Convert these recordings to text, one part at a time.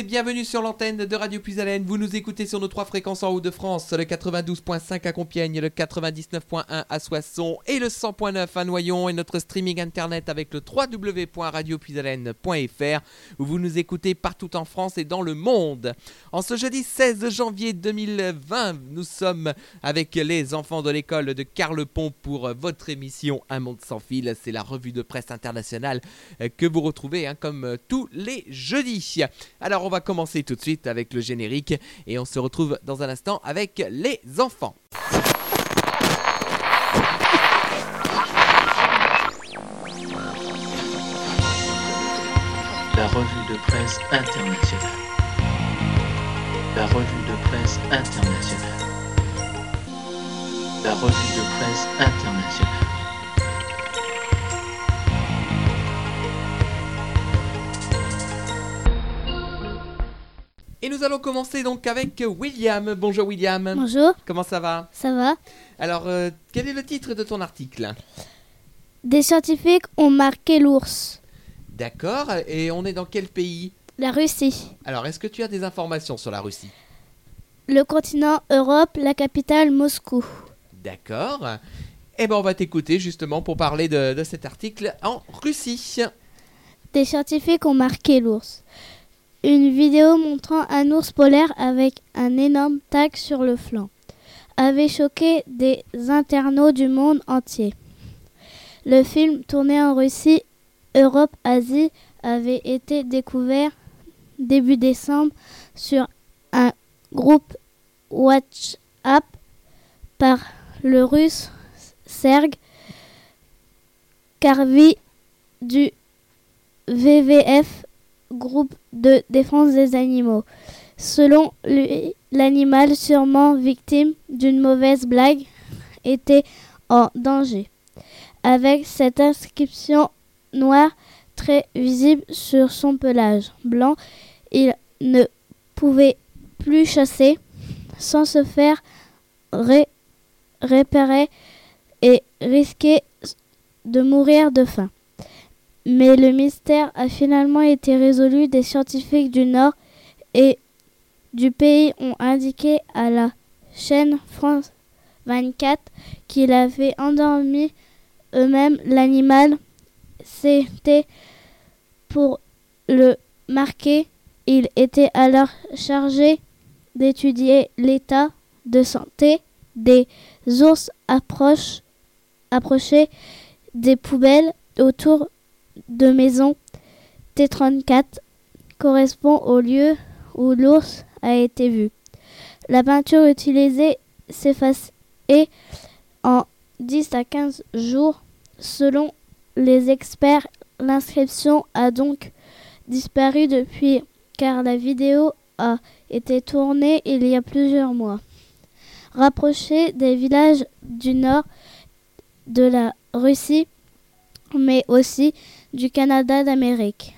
bienvenue sur l'antenne de Radio Puisalène. Vous nous écoutez sur nos trois fréquences en haut de France, le 92.5 à Compiègne, le 99.1 à Soissons et le 100.9 à Noyon et notre streaming internet avec le www.radiopuisalène.fr où vous nous écoutez partout en France et dans le monde. En ce jeudi 16 janvier 2020, nous sommes avec les enfants de l'école de Carlepont pour votre émission Un monde sans fil. C'est la revue de presse internationale euh, que vous retrouvez hein, comme euh, tous les jeudis. Alors on va commencer tout de suite avec le générique et on se retrouve dans un instant avec les enfants. La revue de presse internationale. La revue de presse internationale. La revue de presse internationale. Et nous allons commencer donc avec William. Bonjour William. Bonjour, Comment ça va? Ça va Alors, euh, quel est le titre de ton article? Des scientifiques ont marqué l'ours. D'accord. Et on est dans quel pays? La Russie. Alors, est-ce que tu as des informations sur la Russie? Le continent Europe, la capitale Moscou. D'accord. Eh ben, on va t'écouter justement pour parler de, de cet article en Russie. Des scientifiques ont marqué l'ours. Une vidéo montrant un ours polaire avec un énorme tag sur le flanc. avait choqué des internautes du monde entier. Le film tourné en Russie, Europe, Asie avait été découvert début décembre sur un groupe WhatsApp par le russe Serge Karvi du VVF, groupe de défense des animaux. Selon lui, l'animal sûrement victime d'une mauvaise blague était en danger. Avec cette inscription noire très visible sur son pelage blanc, il ne pouvait plus chasser sans se faire repérer et risquer de mourir de faim. Mais le mystère a finalement été résolu. Des scientifiques du Nord et du pays ont indiqué à la chaîne France 24 qu'il avait endormi eux-mêmes l'animal. C'était pour le marquer. Il était alors chargé d'étudier l'état de santé des ours approchés des poubelles autour de maisons. T34 correspond au lieu où l'ours a été vu. La peinture utilisée s'efface en 10 à 15 jours. Selon les experts, l'inscription a donc disparu depuis car la vidéo a été tournée il y a plusieurs mois. Rapproché des villages du nord de la Russie, mais aussi du Canada d'Amérique.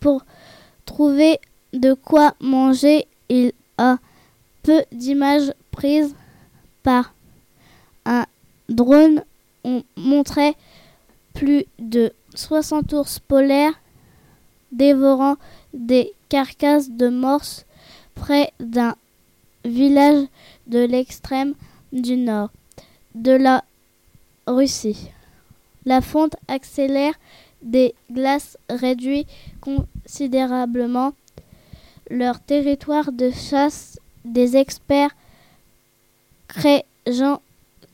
Pour trouver de quoi manger, il a peu d'images prises par un drone. On montrait plus de 60 ours polaires dévorant des carcasses de morses près d'un village de l'extrême du nord de la Russie. La fonte accélère des glaces réduit considérablement leur territoire de chasse. Des experts craignent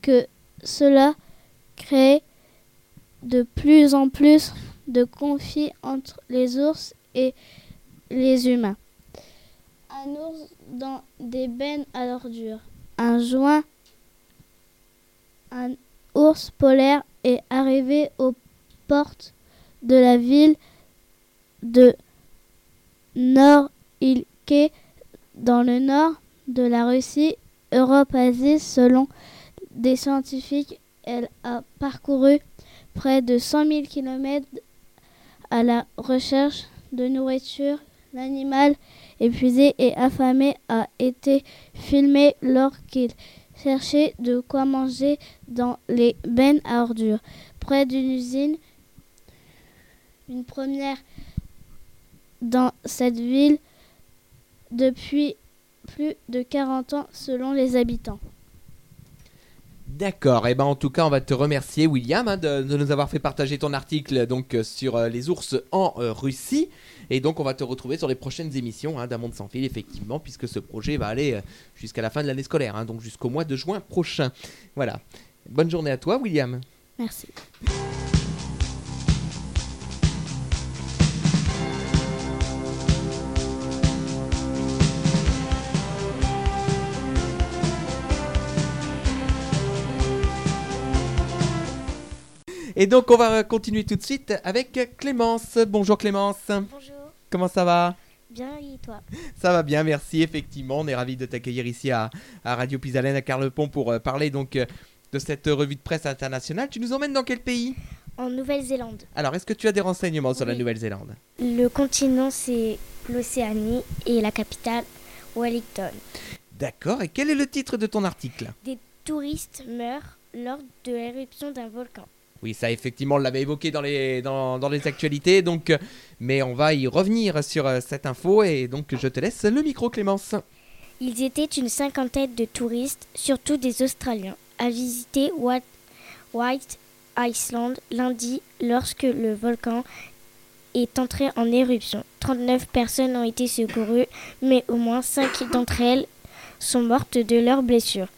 que cela crée de plus en plus de conflits entre les ours et les humains. Un ours dans des bennes à ordures. Un joint. Ours polaire est arrivé aux portes de la ville de Nord-Ilke dans le nord de la Russie, Europe-Asie. Selon des scientifiques, elle a parcouru près de 100 000 km à la recherche de nourriture. L'animal épuisé et affamé a été filmé lorsqu'il cherchait de quoi manger dans les bennes à ordures près d'une usine. Une première dans cette ville depuis plus de 40 ans selon les habitants. D'accord, et ben en tout cas on va te remercier William hein, de, nous avoir fait partager ton article donc euh, sur euh, les ours en euh, Russie et donc on va te retrouver sur les prochaines émissions hein, sans fil effectivement puisque ce projet va aller jusqu'à la fin de l'année scolaire hein, donc jusqu'au mois de juin prochain. Voilà. Bonne journée à toi William. Merci. Et donc on va continuer tout de suite avec Clémence. Bonjour Clémence. Bonjour, Comment ça va? Bien et toi? Ça va bien, merci. Effectivement, on est ravis de t'accueillir ici à, à Radio Pisalène à Carlepont pour euh, parler donc euh, de cette revue de presse internationale. Tu nous emmènes dans quel pays? En Nouvelle-Zélande. Alors, est-ce que tu as des renseignements sur la. Nouvelle-Zélande? Le continent c'est l'Océanie et la capitale Wellington. D'accord. Et quel est le titre de ton article? Des touristes meurent lors de l'éruption d'un volcan. Oui, ça effectivement, on l'avait évoqué dans les, dans, dans les actualités, donc, mais on va y revenir sur euh, cette info et donc je te laisse le micro Clémence. Ils étaient une cinquantaine de touristes, surtout des Australiens, à visiter White, Iceland lundi lorsque le volcan est entré en éruption. 39 personnes ont été secourues, mais au moins 5 d'entre elles sont mortes de leurs blessures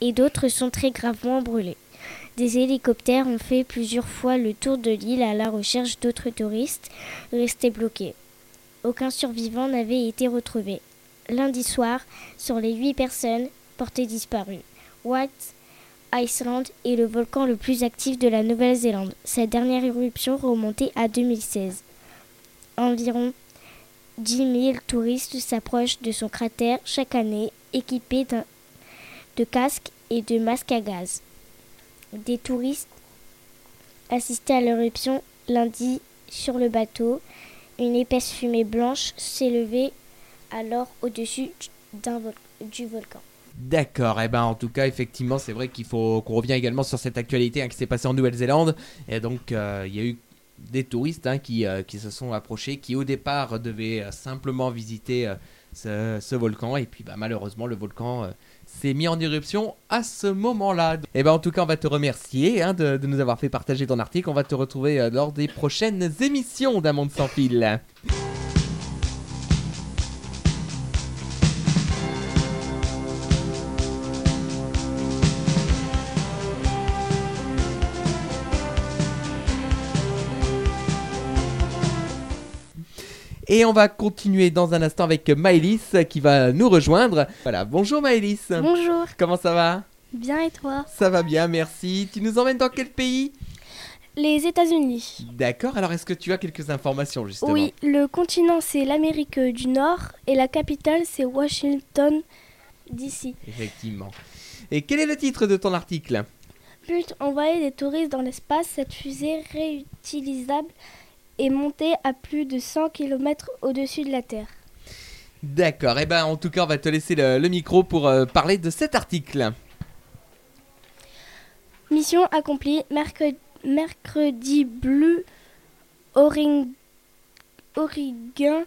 et d'autres sont très gravement brûlées. Des hélicoptères ont fait plusieurs fois le tour de l'île à la recherche d'autres touristes restés bloqués. Aucun survivant n'avait été retrouvé. Lundi soir, sur les huit personnes portées disparues, White Iceland est le volcan le plus actif de la Nouvelle-Zélande. Sa dernière éruption remontait à 2016. Environ 10 000 touristes s'approchent de son cratère chaque année, équipés de casques et de masques à gaz. Des touristes assistaient à l'éruption lundi sur le bateau. Une épaisse fumée blanche s'élevait alors au-dessus du volcan. D'accord, et ben en tout cas effectivement c'est vrai qu'il faut qu'on revient également sur cette actualité hein, qui s'est passée en Nouvelle-Zélande et donc euh, il y a eu des touristes hein, qui, euh, qui se sont approchés qui au départ devaient euh, simplement visiter ce, volcan et puis bah, malheureusement le volcan s'est mis en éruption à ce moment-là. Et ben en tout cas on va te remercier hein, de, de nous avoir fait partager ton article, on va te retrouver euh, lors des prochaines émissions d'un monde sans fil. Et on va continuer dans un instant avec Maëlys qui va nous rejoindre. Voilà, bonjour Maëlys. Bonjour, Comment ça va? Bien et toi? Ça va bien, merci. Tu nous emmènes dans quel pays? Les États-Unis. D'accord, alors est-ce que tu as quelques informations justement? Oui, le continent c'est l'Amérique du Nord et la capitale c'est Washington DC. Effectivement. Et quel est le titre de ton article? But envoyer des touristes dans l'espace, cette fusée réutilisable est montée à plus de 100 km au-dessus de la Terre. D'accord, et ben en tout cas on va te laisser le, le micro pour euh, parler de cet article. Mission accomplie, mercredi, mercredi bleu, Oring- Oregon,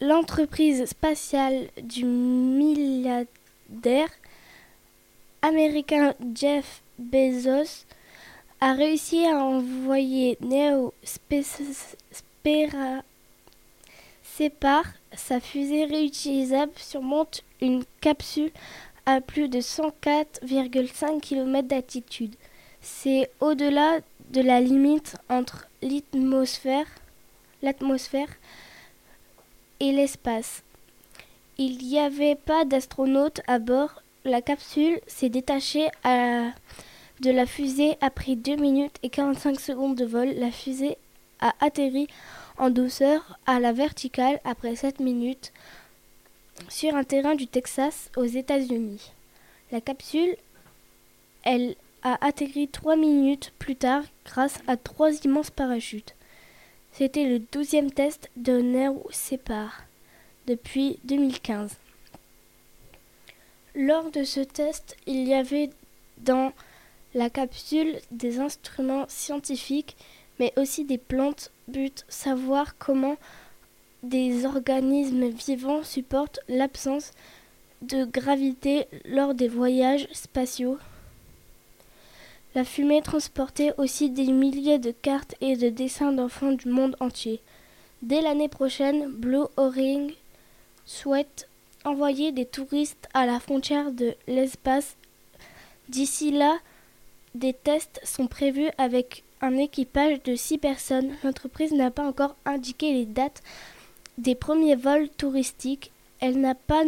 l'entreprise spatiale du milliardaire américain Jeff Bezos a réussi à envoyer Neo Spera- Separ, sa fusée réutilisable, surmonte une capsule à plus de 104,5 km d'altitude. C'est au-delà de la limite entre l'atmosphère, l'atmosphère et l'espace. Il n'y avait pas d'astronautes à bord. La capsule s'est détachée à- de la fusée après 2 minutes et 45 secondes de vol. La fusée a atterri en douceur à la verticale après 7 minutes sur un terrain du Texas aux États-Unis. La capsule, elle a atterri 3 minutes plus tard grâce à trois immenses parachutes. C'était le douzième test de Neo Separ depuis 2015. Lors de ce test, il y avait dans la capsule des instruments scientifiques, mais aussi des plantes. But savoir comment des organismes vivants supportent l'absence de gravité lors des voyages spatiaux. La fumée transportait aussi des milliers de cartes et de dessins d'enfants du monde entier. Dès l'année prochaine, Blue Orient souhaite envoyer des touristes à la frontière de l'espace. D'ici là, des tests sont prévus avec un équipage de six personnes. L'entreprise n'a pas encore indiqué les dates des premiers vols touristiques. Elle n'a pas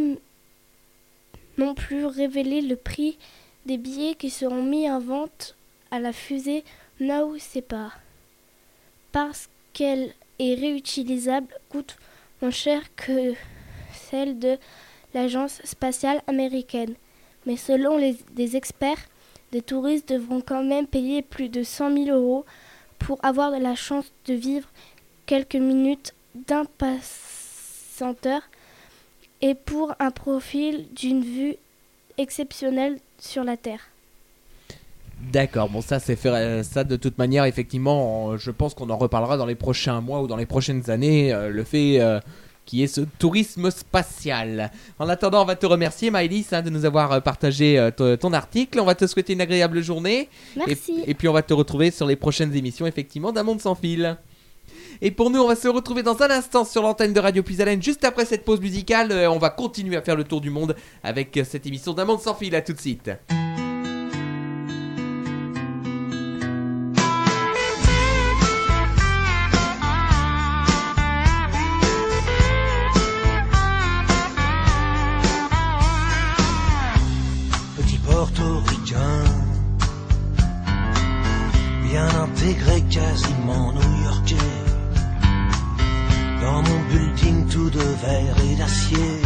non plus révélé le prix des billets qui seront mis en vente à la fusée Now Separ. Parce qu'elle est réutilisable, coûte moins cher que celle de l'agence spatiale américaine. Mais selon des experts, des touristes devront quand même payer plus de 100 000 euros pour avoir la chance de vivre quelques minutes d'impatienteur et pour un profil d'une vue exceptionnelle sur la Terre. D'accord, bon ça c'est faire euh, ça de toute manière effectivement, je pense qu'on en reparlera dans les prochains mois ou dans les prochaines années, euh, le fait euh, qu'il y ait ce tourisme spatial. En attendant, on va te remercier Maëlys hein, de nous avoir euh, partagé euh, ton- article, on va te souhaiter une agréable journée Merci. et, et puis on va te retrouver sur les prochaines émissions effectivement d'un monde sans fil. Et pour nous, on va se retrouver dans un instant sur l'antenne de Radio Puisalène. Juste après cette pause musicale, euh, on va continuer à faire le tour du monde avec cette émission d'un monde sans fil. À tout de suite. Quasiment new-yorkais. Dans mon building tout de verre et d'acier.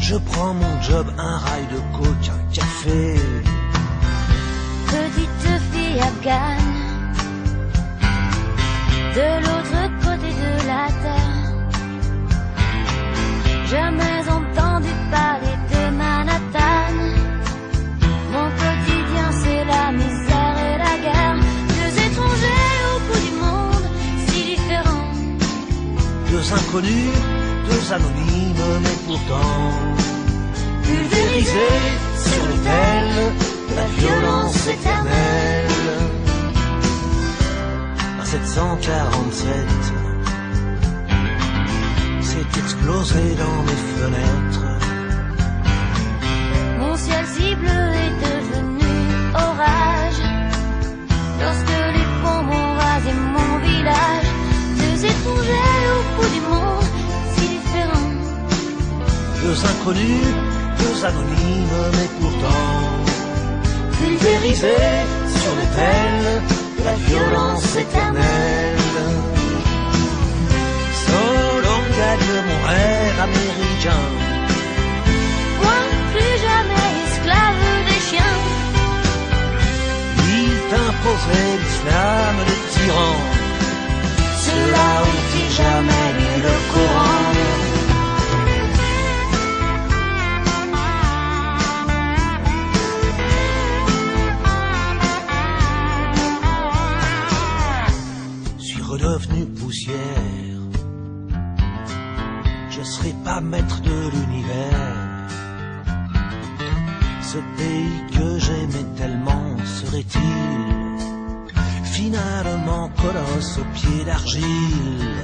Je prends mon job, un rail de coke, un café. Inconnus, deux anonymes, mais pourtant pulvérisés sur l'autel la violence éternelle. À 747, c'est explosé dans mes fenêtres. Deux inconnus, deux anonymes, mais pourtant pulvérisés sur l'autel de la violence éternelle. Solon gagne mon rêve américain. Moi plus jamais esclave des chiens Il t'imposerait l'islam de tyran. Cela ont jamais lu le Coran. Redevenu poussière. Je serai pas maître de l'univers. Ce pays que j'aimais tellement serait-il finalement colosse aux pieds d'argile?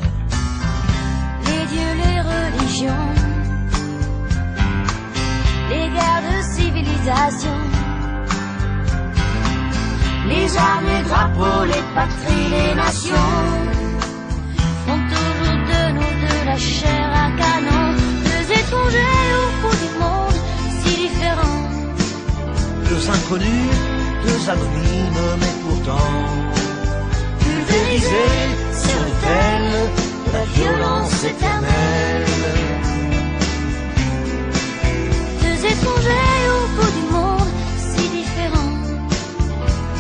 Les dieux, les religions Les guerres de civilisation Les armes, les drapeaux, les patries, les nations. Font toujours de nous de la chair à canon. Deux étrangers au bout du monde si différents. Deux inconnus, deux anonymes, mais pourtant pulvérisés sur l'autel de la violence éternelle. Deux étrangers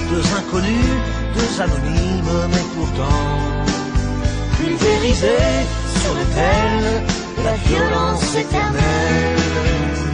Deux inconnus, deux anonymes, mais pourtant pulvérisés sur l'autel la violence éternelle.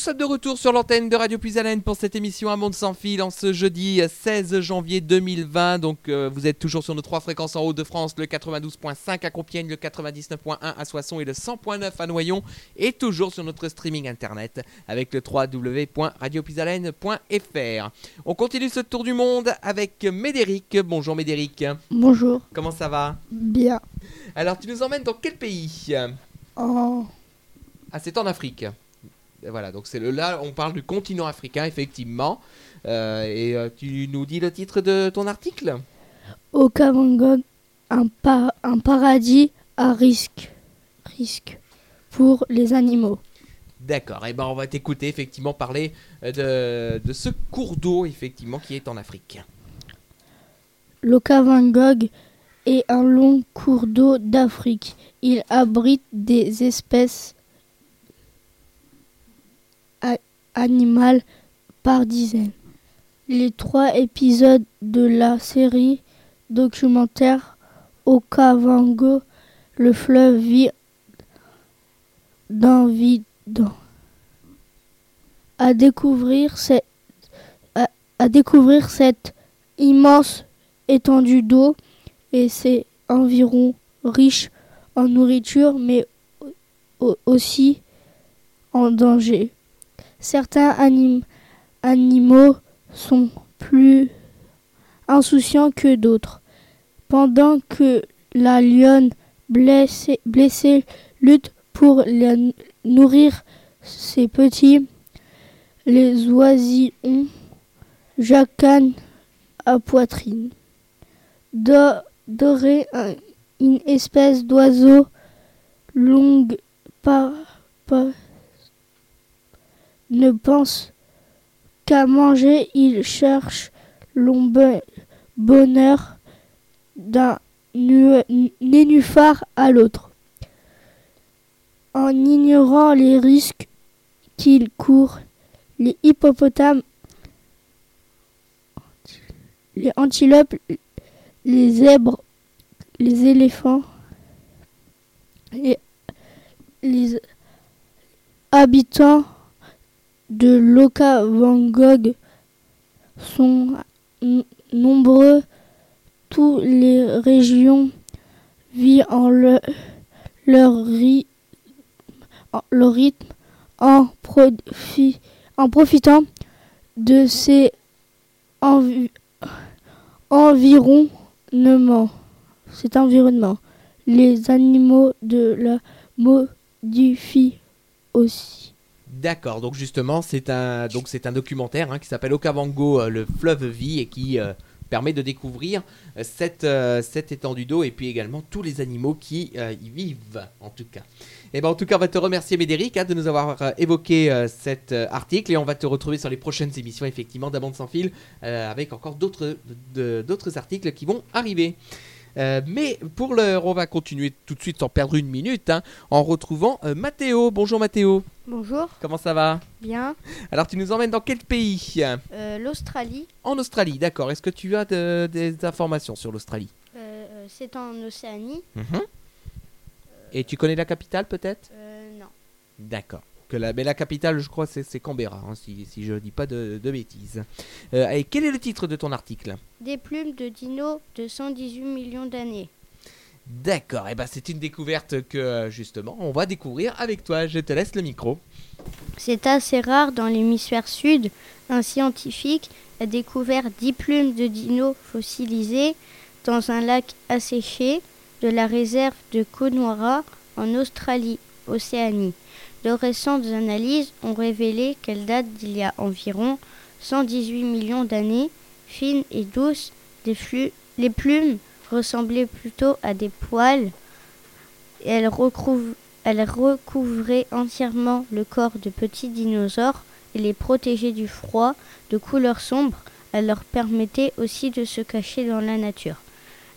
Sommes de retour sur l'antenne de Radio Puisalène pour cette émission Un Monde Sans Fil en ce jeudi 16 janvier 2020. Donc euh, vous êtes toujours sur nos trois fréquences en Haut-de-France, le 92.5 à Compiègne, le 99.1 à Soissons et le 100.9 à Noyon. Et toujours sur notre streaming internet avec le www.radiopuisalène.fr. On continue ce tour du monde avec Médéric. Bonjour Médéric. Bonjour. Comment ça va? Bien. Alors tu nous emmènes dans quel pays? Oh, Ah, c'est en Afrique. Voilà, donc c'est le là, on parle du continent africain, effectivement. Euh, et euh, tu nous dis le titre de ton article? Au un, par- un paradis à risque. Risque pour les animaux. D'accord, et ben on va t'écouter effectivement parler euh, de, de ce cours d'eau, effectivement, qui est en Afrique. L'Okavangog est un long cours d'eau d'Afrique. Il abrite des espèces a- animales par dizaines. les trois épisodes de la série documentaire Okavango, le fleuve vit dans vide. À découvrir, cette, immense étendue d'eau et ses environs riches en nourriture, mais au- aussi en danger. Certains anim- animaux sont plus insouciants que d'autres. Pendant que la lionne blessée, lutte pour nourrir ses petits, les oisillons jacanent à poitrine. Do- doré, un- une espèce d'oiseau longue pas- ne pense qu'à manger, il cherche l'ombre bonheur d'un nu- nénuphar à l'autre. En ignorant les risques qu'il court, les hippopotames, les antilopes, les zèbres, les éléphants, les habitants de l'Okavangog sont n- nombreux. Toutes les régions vivent en le- leur, rythme en, profi- en profitant de ces envi- environnements. Cet environnement. Les animaux de la modifient aussi. D'accord, donc justement, c'est un, un documentaire hein, qui s'appelle Okavango, euh, le fleuve vie, et qui euh, permet de découvrir euh, cette, cette étendue d'eau et puis également tous les animaux qui y vivent, en tout cas. Et ben, en tout cas, on va te remercier, Médéric, hein, de nous avoir évoqué cet article et on va te retrouver sur les prochaines émissions, effectivement, d'Amande sans fil, avec encore d'autres articles qui vont arriver. Euh, mais pour l'heure, on va continuer tout de suite sans perdre une minute hein, en retrouvant euh, Mathéo. Bonjour Mathéo, Bonjour, comment ça va? Bien. alors tu nous emmènes dans quel pays? Euh, L'Australie, En Australie, d'accord. Est-ce que tu as de- des informations sur l'Australie? Euh, c'est en Océanie. Et tu connais la capitale peut-être? Non. D'accord. Que la, mais la capitale, je crois, c'est Canberra, hein, si, si je dis pas de, de bêtises. Euh, et quel est le titre de ton article? Des plumes de dinos de 118 millions d'années. D'accord, et ben c'est une découverte que justement on va découvrir avec toi. Je te laisse le micro. C'est assez rare dans l'hémisphère sud. Un scientifique a découvert 10 plumes de dinos fossilisées dans un lac asséché de la réserve de Connemara en Australie, Océanie. De récentes analyses ont révélé qu'elles datent d'il y a environ 118 millions d'années, fines et douces. Les, flux- les plumes ressemblaient plutôt à des poils elles, recouv- elles recouvraient entièrement le corps de petits dinosaures et les protégeaient du froid de couleur sombre. Elles leur permettaient aussi de se cacher dans la nature.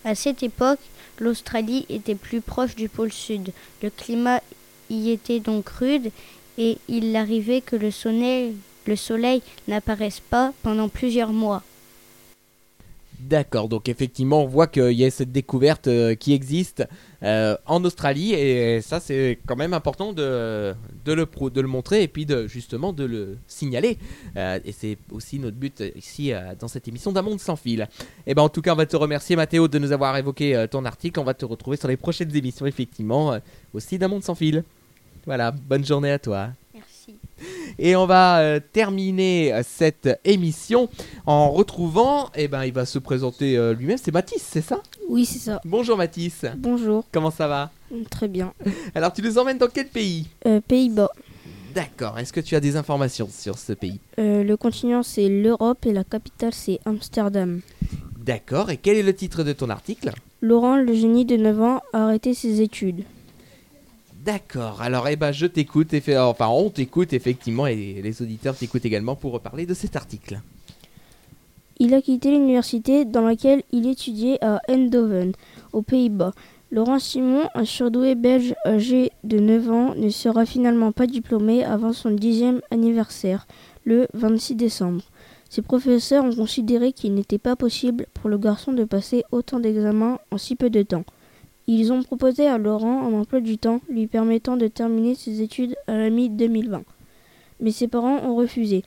À cette époque, l'Australie était plus proche du pôle sud. Le climat y était donc rude et il arrivait que le soleil, le soleil n'apparaisse pas pendant plusieurs mois. D'accord, donc effectivement on voit qu'il y a cette découverte euh, qui existe euh, en Australie et ça c'est quand même important de, le, montrer et puis justement de le signaler. Euh, et c'est aussi notre but ici dans cette émission d'un monde sans fil. Et ben en tout cas on va te remercier Mathéo de nous avoir évoqué ton article. On va te retrouver sur les prochaines émissions effectivement aussi d'un monde sans fil. Voilà, bonne journée à toi. Merci. Et on va euh, terminer euh, cette émission en retrouvant, eh ben, il va se présenter euh, lui-même, c'est Mathis, c'est ça? Oui, c'est ça. Bonjour Mathis, Bonjour. comment ça va? Très bien. Alors tu nous emmènes dans quel pays? Euh, Pays-Bas. D'accord, est-ce que tu as des informations sur ce pays? Euh, le continent, c'est l'Europe et la capitale, c'est Amsterdam. D'accord, et quel est le titre de ton article? Laurent, le génie de 9 ans, a arrêté ses études. D'accord, alors eh ben, je t'écoute, enfin on t'écoute effectivement, et les auditeurs t'écoutent également pour parler de cet article. Il a quitté l'université dans laquelle il étudiait à Eindhoven, aux Pays-Bas. Laurent Simon, un surdoué belge âgé de 9 ans, ne sera finalement pas diplômé avant son dixième anniversaire, le 26 décembre. Ses professeurs ont considéré qu'il n'était pas possible pour le garçon de passer autant d'examens en si peu de temps. Ils ont proposé à Laurent un emploi du temps lui permettant de terminer ses études à la mi-2020. Mais ses parents ont refusé.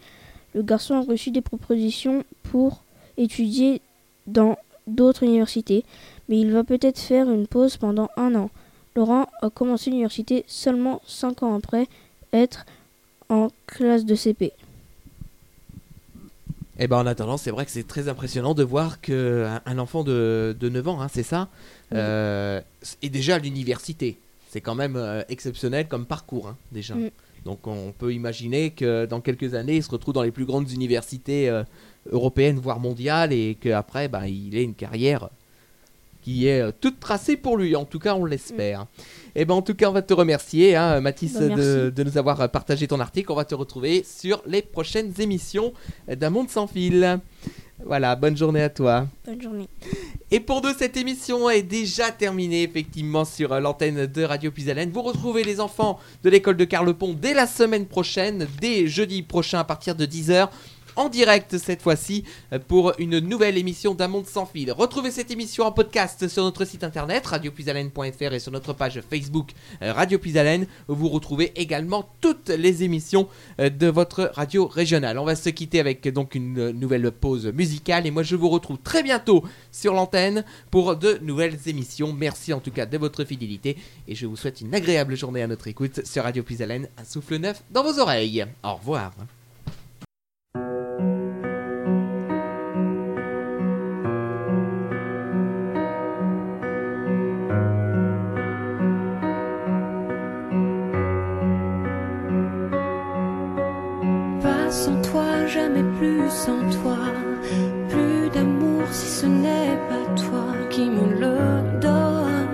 Le garçon a reçu des propositions pour étudier dans d'autres universités, mais il va peut-être faire une pause pendant un an. Laurent a commencé l'université seulement cinq ans après être en classe de CP. Et ben en attendant, c'est vrai que c'est très impressionnant de voir que un- un enfant de, de 9 ans, hein, c'est ça, euh, est déjà à l'université. C'est quand même euh, exceptionnel comme parcours, hein, déjà. Mm. Donc on peut imaginer que dans quelques années, il se retrouve dans les plus grandes universités euh, européennes, voire mondiales, et qu'après, ben, il ait une carrière qui est euh, toute tracée pour lui. En tout cas, on l'espère. Et ben en tout cas, on va te remercier, hein, Mathis, Bah, de, de nous avoir partagé ton article. On va te retrouver sur les prochaines émissions d'un monde sans fil. Voilà, bonne journée à toi. Bonne journée. Et pour nous, cette émission est déjà terminée, effectivement, sur euh, l'antenne de Radio Puisalène. Vous retrouvez les enfants de l'école de Carlepont dès la semaine prochaine, dès jeudi prochain à partir de 10h. En direct cette fois-ci euh, pour une nouvelle émission d'un monde sans fil. Retrouvez cette émission en podcast sur notre site internet radiopuisalène.fr et sur notre page Facebook euh, Radio Puisalène où vous retrouvez également toutes les émissions euh, de votre radio régionale. On va se quitter avec donc une nouvelle pause musicale et moi je vous retrouve très bientôt sur l'antenne pour de nouvelles émissions. Merci en tout cas de votre fidélité et je vous souhaite une agréable journée à notre écoute sur Radio Puisalène, un souffle neuf dans vos oreilles. Au revoir. Jamais plus sans toi. Plus d'amour si ce n'est pas toi qui me le donne.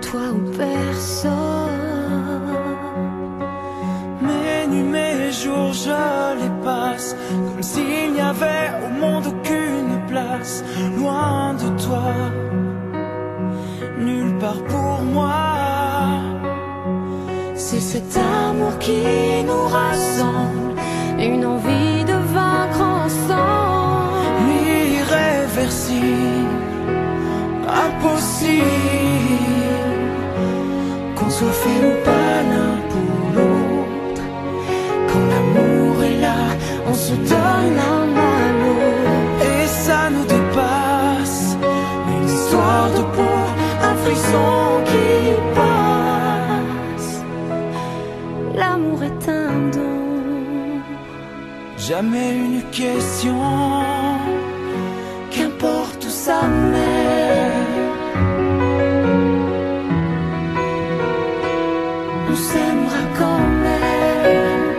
Toi ou personne. Mes nuits, mes jours, je les passe comme s'il n'y avait au monde aucune place. Loin de toi, nulle part pour moi. C'est cet amour qui nous rassemble. Une envie de vaincre ensemble. Irréversible, impossible. Qu'on soit fait ou pas l'un pour l'autre. Quand l'amour est là, on se donne à l'autre. Et ça nous dépasse. Une histoire de peau, un frisson Jamais une question, qu'importe où ça mène. On s'aimera quand même.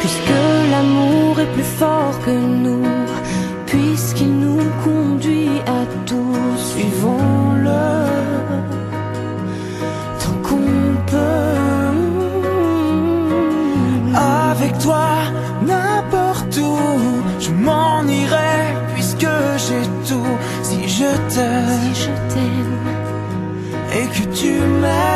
Puisque l'amour est plus fort que nous, et que